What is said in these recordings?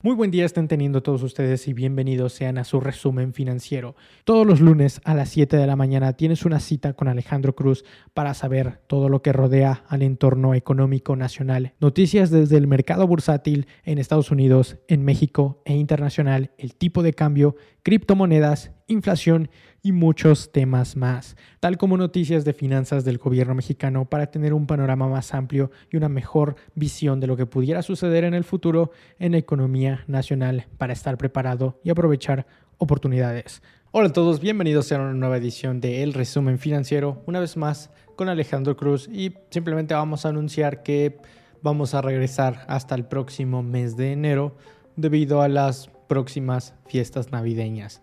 Muy buen día estén teniendo todos ustedes y bienvenidos sean a su resumen financiero. Todos los lunes a las 7 de la mañana tienes una cita con Alejandro Cruz para saber todo lo que rodea al entorno económico nacional, noticias desde el mercado bursátil en Estados Unidos, en México e internacional, el tipo de cambio, criptomonedas, inflación y muchos temas más, tal como noticias de finanzas del gobierno mexicano para tener un panorama más amplio y una mejor visión de lo que pudiera suceder en el futuro en economía nacional para estar preparado y aprovechar oportunidades. Hola a todos, bienvenidos a una nueva edición de El Resumen Financiero, una vez más con Alejandro Cruz y simplemente vamos a anunciar que vamos a regresar hasta el próximo mes de enero debido a las próximas fiestas navideñas.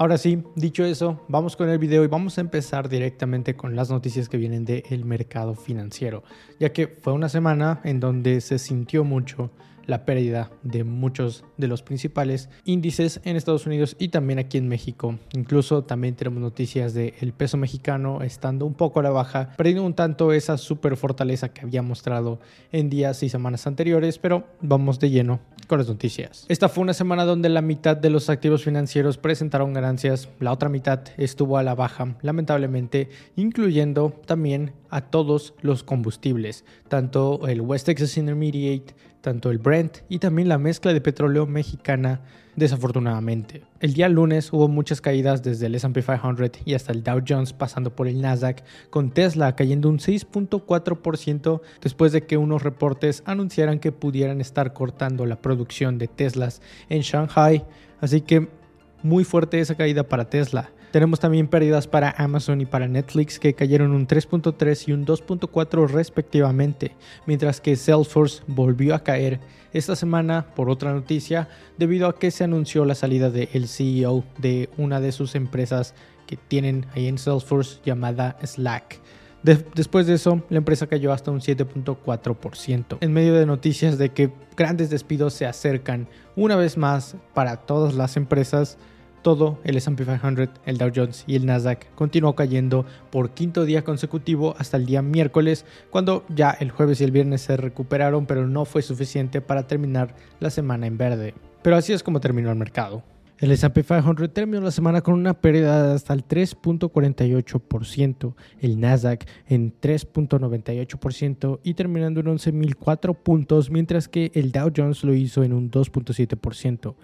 Ahora sí, dicho eso, vamos con el video y vamos a empezar directamente con las noticias que vienen del mercado financiero, ya que fue una semana en donde se sintió mucho la pérdida de muchos de los principales índices en Estados Unidos y también aquí en México. Incluso también tenemos noticias del el peso mexicano estando un poco a la baja, perdiendo un tanto esa super fortaleza que había mostrado en días y semanas anteriores, pero vamos de lleno con las noticias. Esta fue una semana donde la mitad de los activos financieros presentaron ganancias, la otra mitad estuvo a la baja, lamentablemente, incluyendo también a todos los combustibles, tanto el West Texas Intermediate, tanto el Brent y también la mezcla de petróleo mexicana, desafortunadamente. El día lunes hubo muchas caídas desde el SP 500 y hasta el Dow Jones pasando por el Nasdaq, con Tesla cayendo un 6.4% después de que unos reportes anunciaran que pudieran estar cortando la producción de Teslas en Shanghai. Así que muy fuerte esa caída para Tesla. Tenemos también pérdidas para Amazon y para Netflix que cayeron un 3.3 y un 2.4 respectivamente, mientras que Salesforce volvió a caer esta semana por otra noticia debido a que se anunció la salida del CEO de una de sus empresas que tienen ahí en Salesforce llamada Slack. después de eso, la empresa cayó hasta un 7.4%, en medio de noticias de que grandes despidos se acercan una vez más para todas las empresas todo el S&P 500, el Dow Jones y el Nasdaq continuó cayendo por quinto día consecutivo hasta el día miércoles, cuando ya el jueves y el viernes se recuperaron, pero no fue suficiente para terminar la semana en verde. Pero así es como terminó el mercado. El S&P 500 terminó la semana con una pérdida de hasta el 3.48%, el Nasdaq en 3.98% y terminando en 11.004 puntos, mientras que el Dow Jones lo hizo en un 2.7%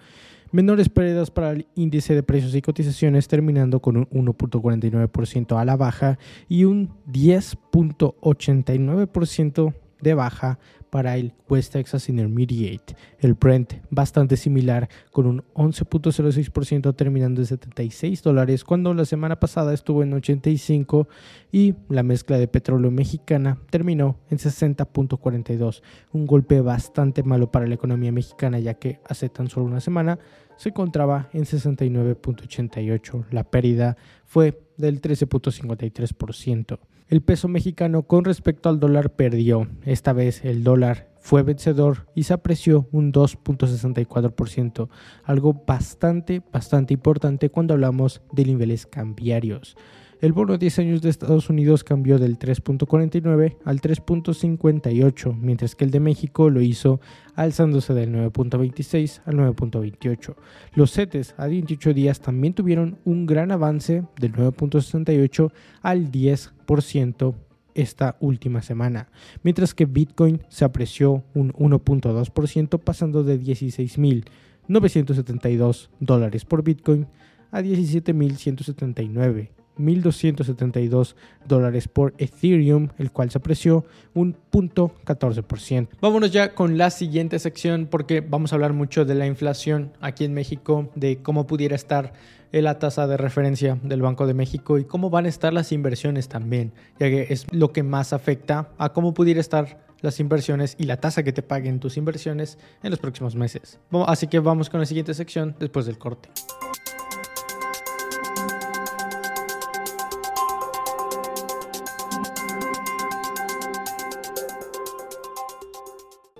menores pérdidas para el índice de precios y cotizaciones terminando con un 1.49% a la baja y un 10.89% de baja para el West Texas Intermediate. El Brent bastante similar con un 11.06% terminando en 76 dólares cuando la semana pasada estuvo en 85 y la mezcla de petróleo mexicana terminó en 60.42. Un golpe bastante malo para la economía mexicana ya que hace tan solo una semana se encontraba en 69.88. La pérdida fue del 13.53%. El peso mexicano con respecto al dólar perdió. Esta vez el dólar fue vencedor y se apreció un 2.64%, algo bastante, bastante importante cuando hablamos de niveles cambiarios. El bono de 10 años de Estados Unidos cambió del 3.49 al 3.58, mientras que el de México lo hizo alzándose del 9.26 al 9.28. Los CETES a 28 días también tuvieron un gran avance del 9.68 al 10% esta última semana, mientras que Bitcoin se apreció un 1.2% pasando de 16.972 dólares por Bitcoin a 17.179 1.272 dólares por Ethereum, el cual se apreció un punto 14%. Vámonos ya con la siguiente sección porque vamos a hablar mucho de la inflación aquí en México, de cómo pudiera estar la tasa de referencia del Banco de México y cómo van a estar las inversiones también, ya que es lo que más afecta a cómo pudiera estar las inversiones y la tasa que te paguen tus inversiones en los próximos meses. Así que vamos con la siguiente sección después del corte.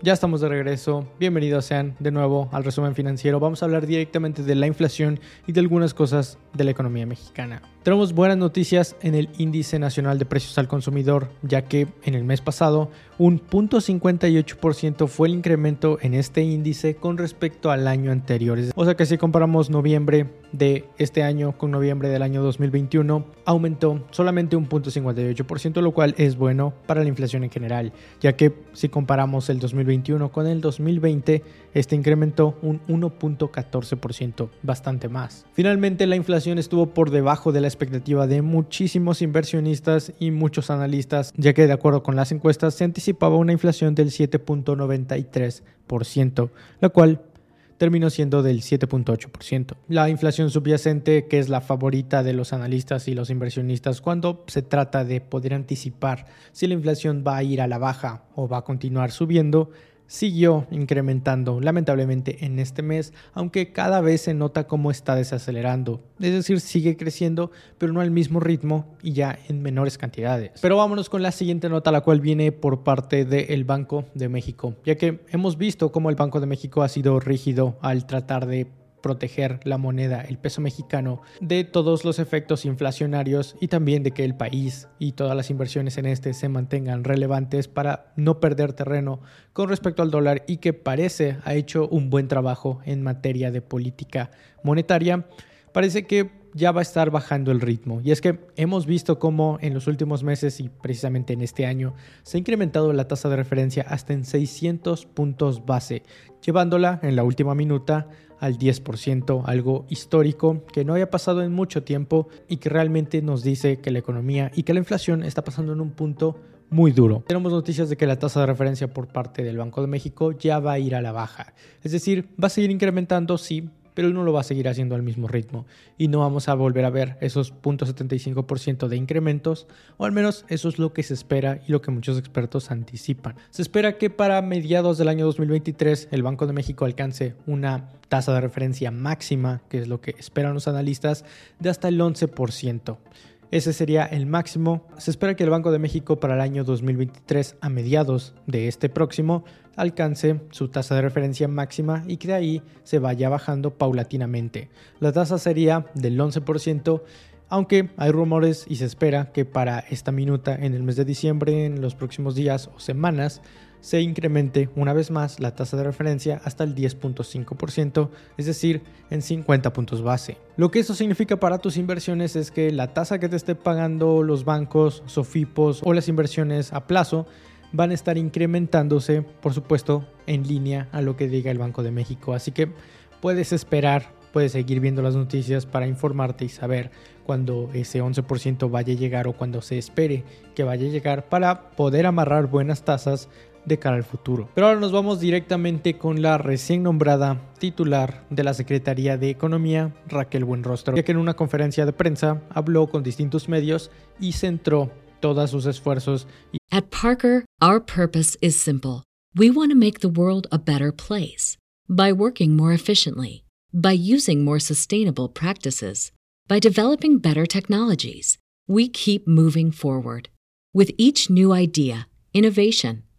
Ya estamos de regreso. Bienvenidos sean de nuevo al resumen financiero. Vamos a hablar directamente de la inflación y de algunas cosas de la economía mexicana. Tenemos buenas noticias en el índice nacional de precios al consumidor, ya que en el mes pasado un 0.58% fue el incremento en este índice con respecto al año anterior. O sea que si comparamos noviembre de este año con noviembre del año 2021, aumentó solamente un 0.58%, lo cual es bueno para la inflación en general, ya que si comparamos el 2021 con el 2020, este incrementó un 1.14%, bastante más. Finalmente, la inflación estuvo por debajo de la expectativa de muchísimos inversionistas y muchos analistas, ya que de acuerdo con las encuestas se anticipaba una inflación del 7.93%, la cual terminó siendo del 7.8%. La inflación subyacente, que es la favorita de los analistas y los inversionistas cuando se trata de poder anticipar si la inflación va a ir a la baja o va a continuar subiendo, siguió incrementando lamentablemente en este mes, aunque cada vez se nota cómo está desacelerando. Es decir, sigue creciendo, pero no al mismo ritmo y ya en menores cantidades. Pero vámonos con la siguiente nota, la cual viene por parte del Banco de México, ya que hemos visto cómo el Banco de México ha sido rígido al tratar de proteger la moneda, el peso mexicano, de todos los efectos inflacionarios y también de que el país y todas las inversiones en este se mantengan relevantes para no perder terreno con respecto al dólar y que parece ha hecho un buen trabajo en materia de política monetaria. Parece que ya va a estar bajando el ritmo. Y es que hemos visto cómo en los últimos meses y precisamente en este año se ha incrementado la tasa de referencia hasta en 600 puntos base, llevándola en la última minuta al 10%, algo histórico que no había pasado en mucho tiempo y que realmente nos dice que la economía y que la inflación está pasando en un punto muy duro. Tenemos noticias de que la tasa de referencia por parte del Banco de México ya va a ir a la baja. Es decir, va a seguir incrementando, sí, pero no lo va a seguir haciendo al mismo ritmo y no vamos a volver a ver esos 0.75% de incrementos, o al menos eso es lo que se espera y lo que muchos expertos anticipan. Se espera que para mediados del año 2023 el Banco de México alcance una tasa de referencia máxima, que es lo que esperan los analistas, de hasta el 11%. Ese sería el máximo. Se espera que el Banco de México para el año 2023, a mediados de este próximo, alcance su tasa de referencia máxima y que de ahí se vaya bajando paulatinamente. La tasa sería del 11%, aunque hay rumores y se espera que para esta minuta en el mes de diciembre, en los próximos días o semanas, se incremente una vez más la tasa de referencia hasta el 10.5%, es decir, en 50 puntos base. Lo que eso significa para tus inversiones es que la tasa que te esté pagando los bancos, sofipos o las inversiones a plazo van a estar incrementándose, por supuesto, en línea a lo que diga el Banco de México. Así que puedes esperar, puedes seguir viendo las noticias para informarte y saber cuando ese 11% vaya a llegar o cuando se espere que vaya a llegar para poder amarrar buenas tasas de cara al futuro. Pero ahora nos vamos directamente con la recién nombrada titular de la Secretaría de Economía, Raquel Buenrostro, ya que en una conferencia de prensa habló con distintos medios y centró todos sus esfuerzos. At Parker, our purpose is simple. We want to make the world a better place by working more efficiently, by using more sustainable practices, by developing better technologies. We keep moving forward With each new idea, innovation,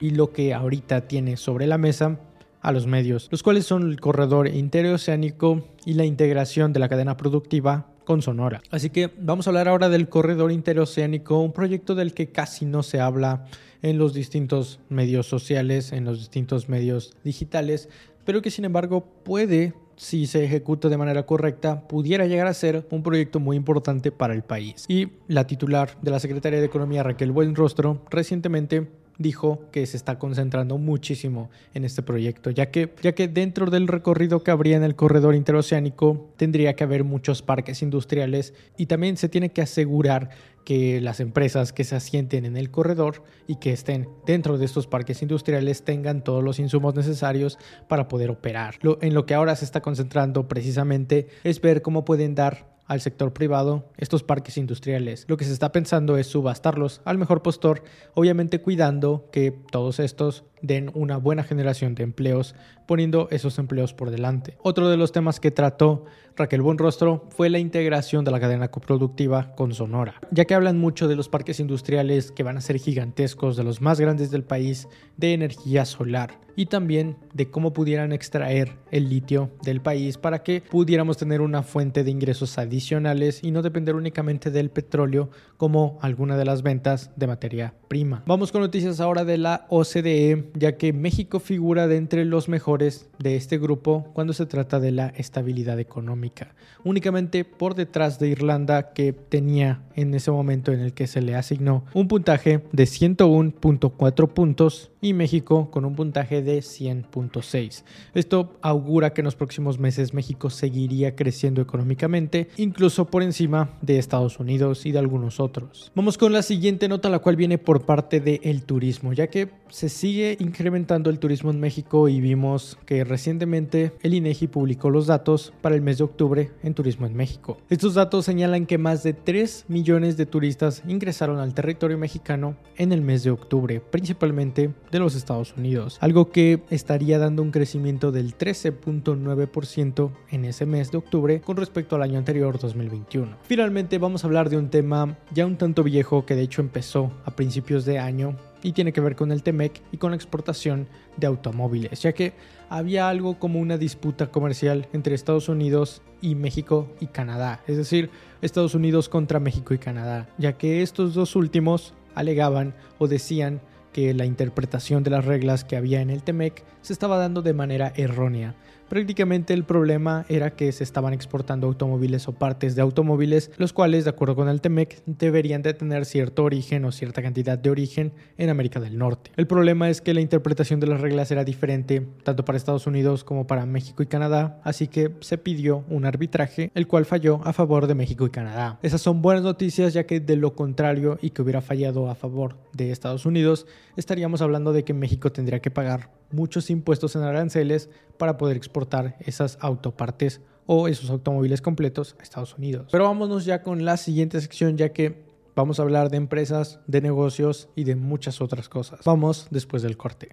y lo que ahorita tiene sobre la mesa a los medios, los cuales son el corredor interoceánico y la integración de la cadena productiva con Sonora. Así que vamos a hablar ahora del corredor interoceánico, un proyecto del que casi no se habla en los distintos medios sociales, en los distintos medios digitales, pero que sin embargo puede, si se ejecuta de manera correcta, pudiera llegar a ser un proyecto muy importante para el país. Y la titular de la Secretaría de Economía, Raquel Buenrostro, recientemente dijo que se está concentrando muchísimo en este proyecto, ya que, ya que dentro del recorrido que habría en el corredor interoceánico tendría que haber muchos parques industriales y también se tiene que asegurar que las empresas que se asienten en el corredor y que estén dentro de estos parques industriales tengan todos los insumos necesarios para poder operar. En lo que ahora se está concentrando precisamente es ver cómo pueden dar al sector privado estos parques industriales. Lo que se está pensando es subastarlos al mejor postor, obviamente cuidando que todos estos den una buena generación de empleos, poniendo esos empleos por delante. Otro de los temas que trató Raquel Buenrostro fue la integración de la cadena coproductiva con Sonora, ya que hablan mucho de los parques industriales que van a ser gigantescos, de los más grandes del país, de energía solar y también de cómo pudieran extraer el litio del país para que pudiéramos tener una fuente de ingresos adicionales y no depender únicamente del petróleo como alguna de las ventas de materia prima. Vamos con noticias ahora de la OCDE ya que México figura de entre los mejores de este grupo cuando se trata de la estabilidad económica, únicamente por detrás de Irlanda que tenía en ese momento en el que se le asignó un puntaje de 101.4 puntos y México con un puntaje de 100.6. Esto augura que en los próximos meses México seguiría creciendo económicamente, incluso por encima de Estados Unidos y de algunos otros. Vamos con la siguiente nota, la cual viene por parte del turismo, ya que se sigue incrementando el turismo en México y vimos que recientemente el INEGI publicó los datos para el mes de octubre en turismo en México. Estos datos señalan que más de 3 millones de turistas ingresaron al territorio mexicano en el mes de octubre, principalmente de los Estados Unidos, algo que estaría dando un crecimiento del 13.9% en ese mes de octubre con respecto al año anterior 2021. Finalmente vamos a hablar de un tema ya un tanto viejo que de hecho empezó a principios de año y tiene que ver con el TEMEC y con la exportación de automóviles, ya que había algo como una disputa comercial entre Estados Unidos y México y Canadá, es decir, Estados Unidos contra México y Canadá, ya que estos dos últimos alegaban o decían que la interpretación de las reglas que había en el TEMEC se estaba dando de manera errónea, Prácticamente el problema era que se estaban exportando automóviles o partes de automóviles, los cuales, de acuerdo con el TEMEC, deberían de tener cierto origen o cierta cantidad de origen en América del Norte. El problema es que la interpretación de las reglas era diferente tanto para Estados Unidos como para México y Canadá, así que se pidió un arbitraje, el cual falló a favor de México y Canadá. Esas son buenas noticias ya que de lo contrario y que hubiera fallado a favor de Estados Unidos, estaríamos hablando de que México tendría que pagar muchos impuestos en aranceles para poder exportar esas autopartes o esos automóviles completos a Estados Unidos. Pero vámonos ya con la siguiente sección ya que vamos a hablar de empresas, de negocios y de muchas otras cosas. Vamos después del corte.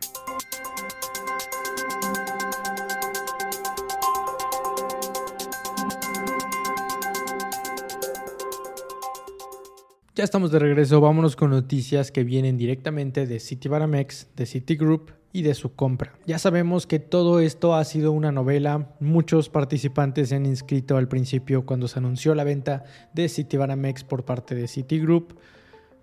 Ya estamos de regreso, vámonos con noticias que vienen directamente de Citibanamex, de Citigroup y de su compra. Ya sabemos que todo esto ha sido una novela, muchos participantes se han inscrito al principio cuando se anunció la venta de Citibanamex por parte de Citigroup,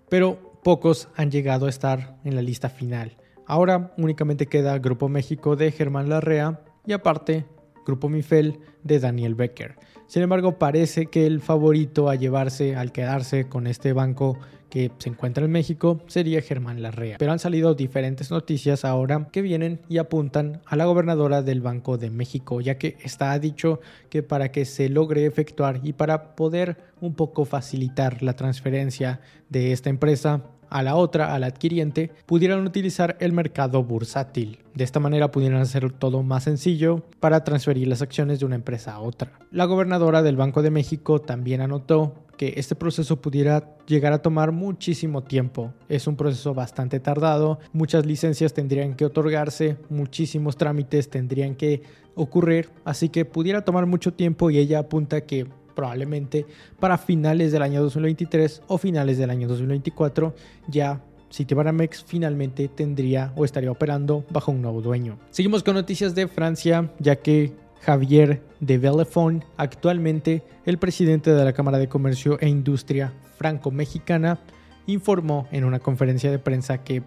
pero pocos han llegado a estar en la lista final. Ahora únicamente queda Grupo México de Germán Larrea y aparte Grupo Mifel de Daniel Becker. Sin embargo, parece que el favorito a llevarse, al quedarse con este banco que se encuentra en México sería Germán Larrea. Pero han salido diferentes noticias ahora que vienen y apuntan a la gobernadora del Banco de México, ya que está dicho que para que se logre efectuar y para poder un poco facilitar la transferencia de esta empresa a la otra, al adquiriente, pudieran utilizar el mercado bursátil. De esta manera pudieran hacer todo más sencillo para transferir las acciones de una empresa a otra. La gobernadora del Banco de México también anotó que este proceso pudiera llegar a tomar muchísimo tiempo. Es un proceso bastante tardado, muchas licencias tendrían que otorgarse, muchísimos trámites tendrían que ocurrir, así que pudiera tomar mucho tiempo y ella apunta que probablemente para finales del año 2023 o finales del año 2024 ya Citibanamex finalmente tendría o estaría operando bajo un nuevo dueño. Seguimos con noticias de Francia, ya que Javier de Bellefond, actualmente el presidente de la Cámara de Comercio e Industria franco-mexicana, informó en una conferencia de prensa que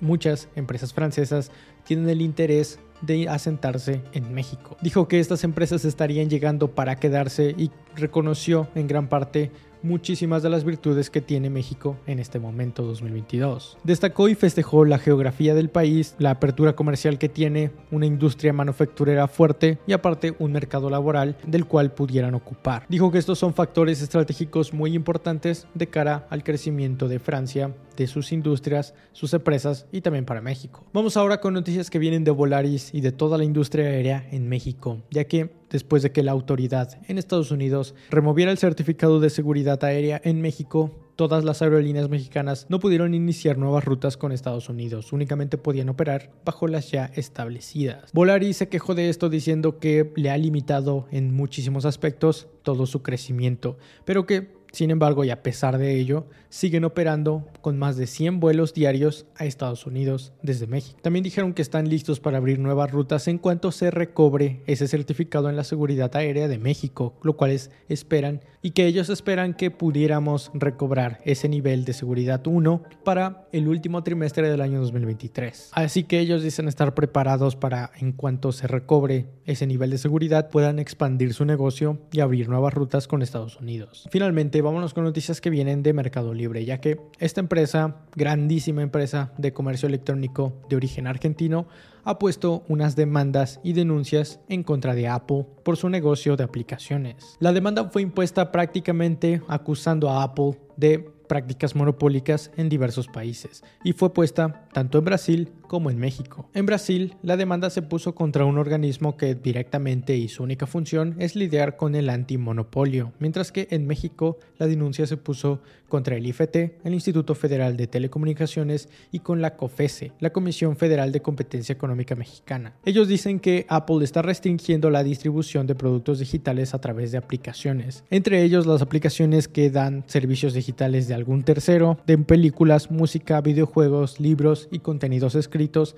muchas empresas francesas tienen el interés de asentarse en México. Dijo que estas empresas estarían llegando para quedarse y reconoció en gran parte muchísimas de las virtudes que tiene México en este momento 2022. Destacó y festejó la geografía del país, la apertura comercial que tiene, una industria manufacturera fuerte y aparte un mercado laboral del cual pudieran ocupar. Dijo que estos son factores estratégicos muy importantes de cara al crecimiento de Francia, de sus industrias, sus empresas y también para México. Vamos ahora con noticias que vienen de Volaris y de toda la industria aérea en México, ya que después de que la autoridad en Estados Unidos removiera el certificado de seguridad aérea en México, todas las aerolíneas mexicanas no pudieron iniciar nuevas rutas con Estados Unidos, únicamente podían operar bajo las ya establecidas. Volaris se quejó de esto diciendo que le ha limitado en muchísimos aspectos todo su crecimiento, pero que sin embargo, y a pesar de ello, siguen operando con más de 100 vuelos diarios a Estados Unidos desde México. También dijeron que están listos para abrir nuevas rutas en cuanto se recobre ese certificado en la seguridad aérea de México, lo cual es, esperan y que ellos esperan que pudiéramos recobrar ese nivel de seguridad 1 para el último trimestre del año 2023. Así que ellos dicen estar preparados para en cuanto se recobre ese nivel de seguridad puedan expandir su negocio y abrir nuevas rutas con Estados Unidos. Finalmente, vámonos con noticias que vienen de Mercado Libre, ya que esta empresa, grandísima empresa de comercio electrónico de origen argentino, ha puesto unas demandas y denuncias en contra de Apple por su negocio de aplicaciones. La demanda fue impuesta prácticamente acusando a Apple de prácticas monopólicas en diversos países y fue puesta tanto en Brasil como en México. En Brasil, la demanda se puso contra un organismo que directamente y su única función es lidiar con el antimonopolio, mientras que en México la denuncia se puso contra el IFT, el Instituto Federal de Telecomunicaciones, y con la COFESE, la Comisión Federal de Competencia Económica Mexicana. Ellos dicen que Apple está restringiendo la distribución de productos digitales a través de aplicaciones, entre ellos las aplicaciones que dan servicios digitales de algún tercero, de películas, música, videojuegos, libros y contenidos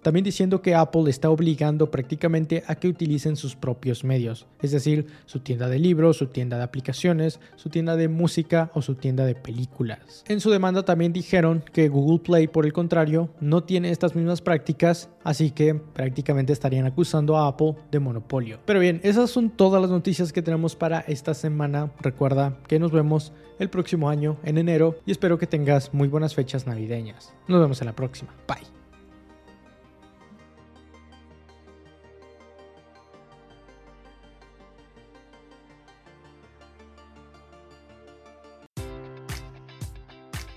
también diciendo que Apple está obligando prácticamente a que utilicen sus propios medios, es decir, su tienda de libros, su tienda de aplicaciones, su tienda de música o su tienda de películas. En su demanda también dijeron que Google Play, por el contrario, no tiene estas mismas prácticas, así que prácticamente estarían acusando a Apple de monopolio. Pero bien, esas son todas las noticias que tenemos para esta semana. Recuerda que nos vemos el próximo año en enero y espero que tengas muy buenas fechas navideñas. Nos vemos en la próxima. Bye.